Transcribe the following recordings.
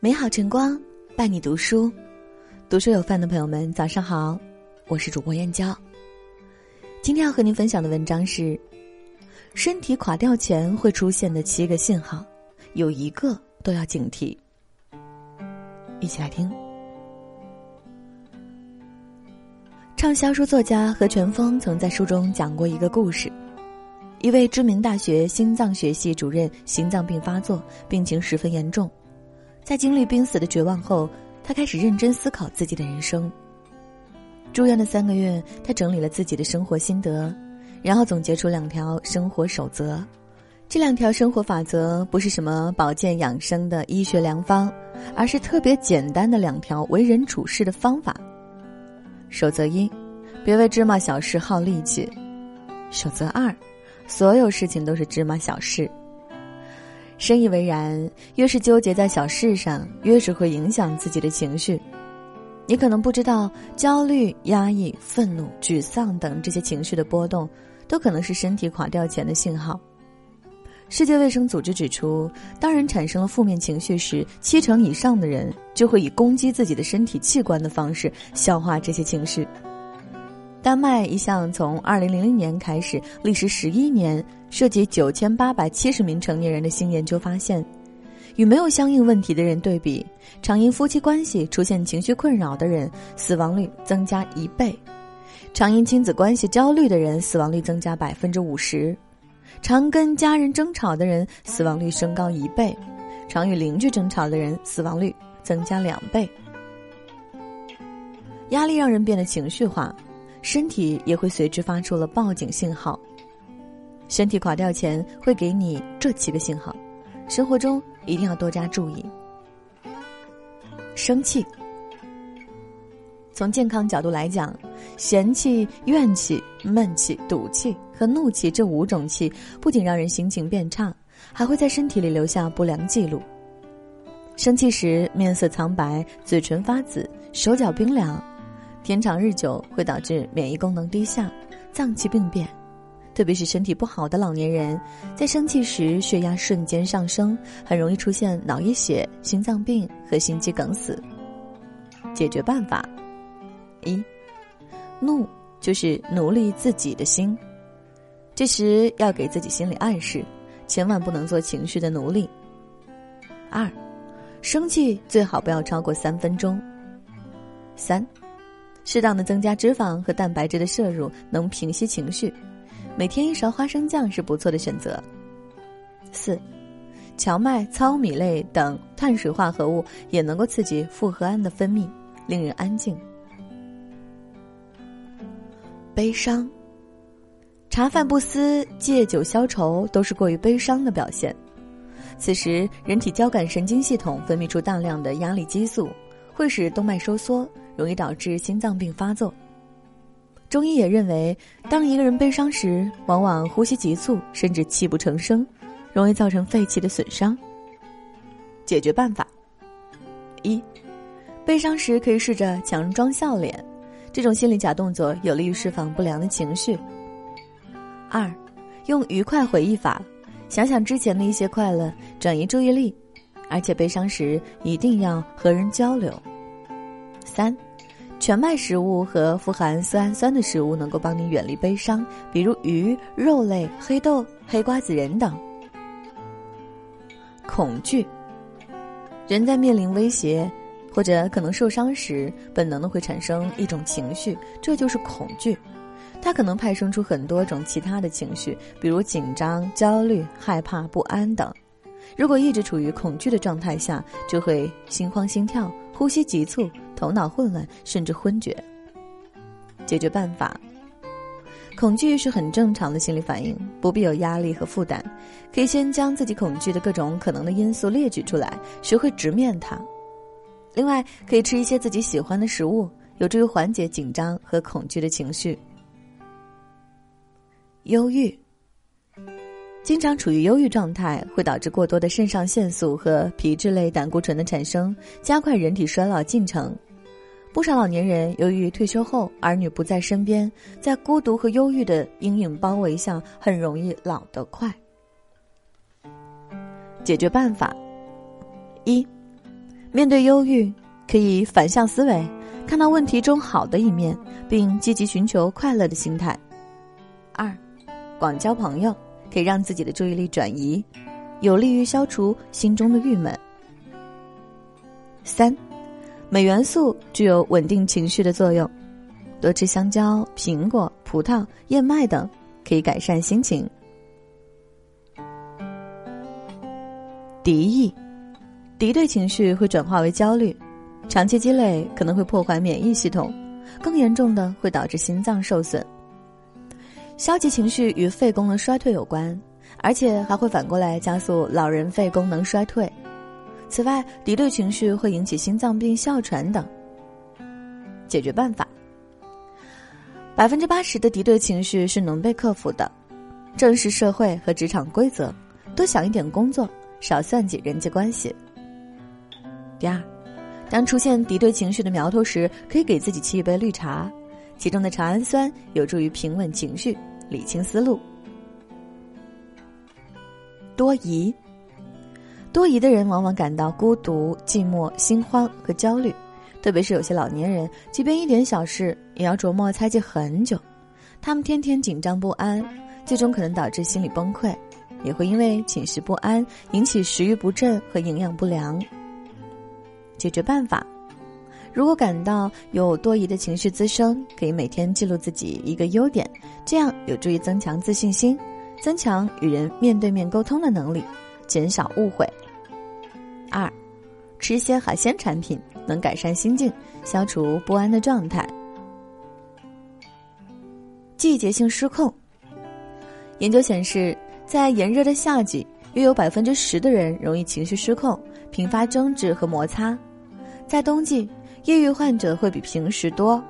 美好晨光伴你读书，读书有饭的朋友们，早上好，我是主播燕娇。今天要和您分享的文章是：身体垮掉前会出现的七个信号，有一个都要警惕。一起来听。畅销书作家何全峰曾在书中讲过一个故事：一位知名大学心脏学系主任心脏病发作，病情十分严重。在经历濒死的绝望后，他开始认真思考自己的人生。住院的三个月，他整理了自己的生活心得，然后总结出两条生活守则。这两条生活法则不是什么保健养生的医学良方，而是特别简单的两条为人处事的方法。守则一：别为芝麻小事耗力气。守则二：所有事情都是芝麻小事。深以为然，越是纠结在小事上，越是会影响自己的情绪。你可能不知道，焦虑、压抑、愤怒、沮丧等这些情绪的波动，都可能是身体垮掉前的信号。世界卫生组织指出，当人产生了负面情绪时，七成以上的人就会以攻击自己的身体器官的方式消化这些情绪。丹麦一项从二零零零年开始、历时十一年、涉及九千八百七十名成年人的新研究发现，与没有相应问题的人对比，常因夫妻关系出现情绪困扰的人死亡率增加一倍；常因亲子关系焦虑的人死亡率增加百分之五十；常跟家人争吵的人死亡率升高一倍；常与邻居争吵的人死亡率增加两倍。压力让人变得情绪化。身体也会随之发出了报警信号。身体垮掉前会给你这七个信号，生活中一定要多加注意。生气，从健康角度来讲，嫌弃、怨气、闷气、赌气和怒气这五种气，不仅让人心情变差，还会在身体里留下不良记录。生气时面色苍白，嘴唇发紫，手脚冰凉。天长日久会导致免疫功能低下、脏器病变，特别是身体不好的老年人，在生气时血压瞬间上升，很容易出现脑溢血、心脏病和心肌梗死。解决办法：一，怒就是奴隶自己的心，这时要给自己心理暗示，千万不能做情绪的奴隶。二，生气最好不要超过三分钟。三。适当的增加脂肪和蛋白质的摄入能平息情绪，每天一勺花生酱是不错的选择。四，荞麦、糙米类等碳水化合物也能够刺激复合胺的分泌，令人安静。悲伤，茶饭不思、借酒消愁都是过于悲伤的表现。此时，人体交感神经系统分泌出大量的压力激素，会使动脉收缩。容易导致心脏病发作。中医也认为，当一个人悲伤时，往往呼吸急促，甚至泣不成声，容易造成肺气的损伤。解决办法：一，悲伤时可以试着强装笑脸，这种心理假动作有利于释放不良的情绪。二，用愉快回忆法，想想之前的一些快乐，转移注意力，而且悲伤时一定要和人交流。三，全麦食物和富含色氨酸的食物能够帮你远离悲伤，比如鱼、肉类、黑豆、黑瓜子仁等。恐惧，人在面临威胁或者可能受伤时，本能的会产生一种情绪，这就是恐惧。它可能派生出很多种其他的情绪，比如紧张、焦虑、害怕、不安等。如果一直处于恐惧的状态下，就会心慌心跳、呼吸急促。头脑混乱，甚至昏厥。解决办法：恐惧是很正常的心理反应，不必有压力和负担。可以先将自己恐惧的各种可能的因素列举出来，学会直面它。另外，可以吃一些自己喜欢的食物，有助于缓解紧张和恐惧的情绪。忧郁。经常处于忧郁状态，会导致过多的肾上腺素和皮质类胆固醇的产生，加快人体衰老进程。不少老年人由于退休后儿女不在身边，在孤独和忧郁的阴影包围下，很容易老得快。解决办法：一，面对忧郁，可以反向思维，看到问题中好的一面，并积极寻求快乐的心态。二，广交朋友，可以让自己的注意力转移，有利于消除心中的郁闷。三，镁元素具有稳定情绪的作用，多吃香蕉、苹果、葡萄、燕麦等，可以改善心情。敌意，敌对情绪会转化为焦虑，长期积累可能会破坏免疫系统，更严重的会导致心脏受损。消极情绪与肺功能衰退有关，而且还会反过来加速老人肺功能衰退。此外，敌对情绪会引起心脏病、哮喘等。解决办法：百分之八十的敌对情绪是能被克服的，正视社会和职场规则，多想一点工作，少算计人际关系。第二，当出现敌对情绪的苗头时，可以给自己沏一杯绿茶，其中的茶氨酸有助于平稳情绪。理清思路。多疑，多疑的人往往感到孤独、寂寞、心慌和焦虑，特别是有些老年人，即便一点小事也要琢磨猜忌很久。他们天天紧张不安，最终可能导致心理崩溃，也会因为寝食不安引起食欲不振和营养不良。解决办法。如果感到有多疑的情绪滋生，可以每天记录自己一个优点，这样有助于增强自信心，增强与人面对面沟通的能力，减少误会。二，吃些海鲜产品能改善心境，消除不安的状态。季节性失控。研究显示，在炎热的夏季，约有百分之十的人容易情绪失控，频发争执和摩擦；在冬季。抑郁患者会比平时多，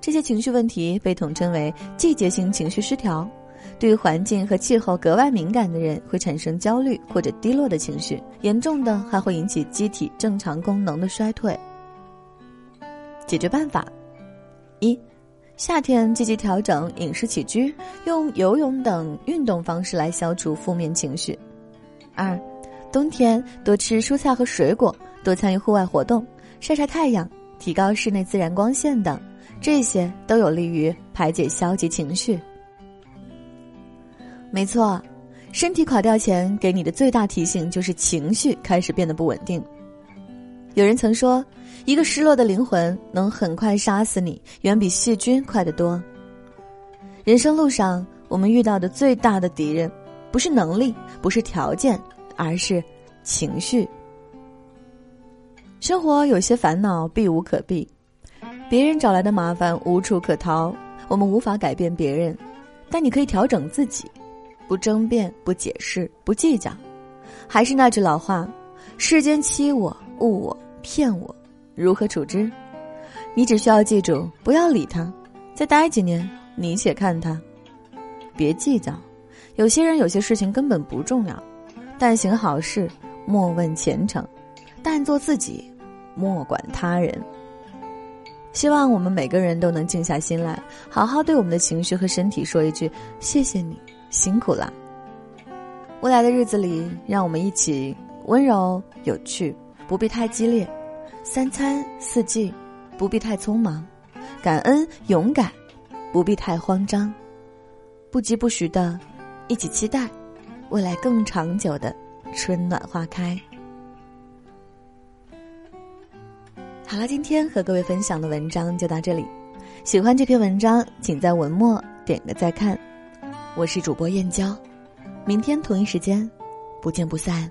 这些情绪问题被统称为季节性情绪失调。对于环境和气候格外敏感的人，会产生焦虑或者低落的情绪，严重的还会引起机体正常功能的衰退。解决办法：一、夏天积极调整饮食起居，用游泳等运动方式来消除负面情绪；二、冬天多吃蔬菜和水果，多参与户外活动。晒晒太阳，提高室内自然光线等，这些都有利于排解消极情绪。没错，身体垮掉前给你的最大提醒就是情绪开始变得不稳定。有人曾说，一个失落的灵魂能很快杀死你，远比细菌快得多。人生路上，我们遇到的最大的敌人，不是能力，不是条件，而是情绪。生活有些烦恼避无可避，别人找来的麻烦无处可逃，我们无法改变别人，但你可以调整自己，不争辩，不解释，不计较。还是那句老话：世间欺我、误我、骗我，如何处置？你只需要记住，不要理他，再待几年，你且看他。别计较，有些人有些事情根本不重要，但行好事，莫问前程。但做自己，莫管他人。希望我们每个人都能静下心来，好好对我们的情绪和身体说一句：“谢谢你，辛苦了。”未来的日子里，让我们一起温柔有趣，不必太激烈；三餐四季，不必太匆忙；感恩勇敢，不必太慌张；不疾不徐的，一起期待未来更长久的春暖花开。好了，今天和各位分享的文章就到这里。喜欢这篇文章，请在文末点个再看。我是主播燕娇，明天同一时间，不见不散。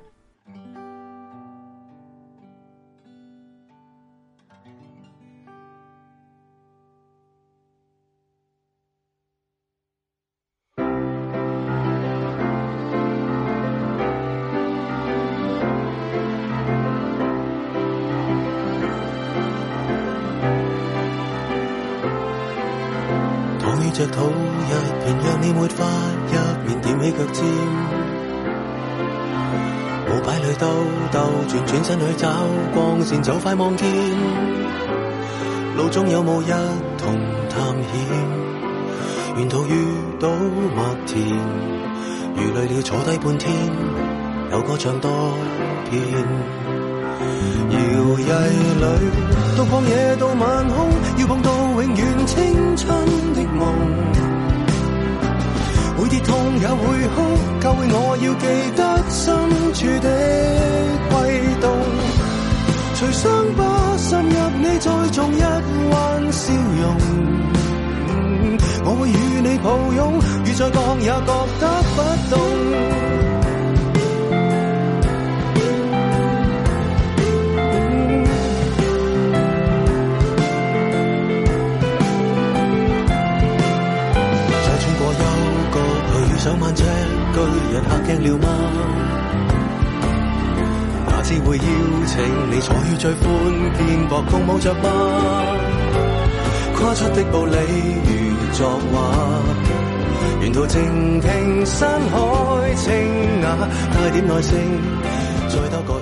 着土一片，让你没法一面踮起脚尖。舞摆里兜兜转，转身去找光线，就快望见。路中有雾一同探险，沿途遇到麦田，如累了坐低半天，有歌唱多遍。摇曳里，到旷野到晚空，也会哭，教会我要记得深处的悸动。随伤疤渗入你，再种一弯笑容。我会与你抱拥，雨再降也觉得不冻。上万尺巨人吓惊了吗？哪知会邀请你坐于最宽肩膊，共舞着吗？跨出的步履如作画，沿途静听山海清雅，带点耐性。再多个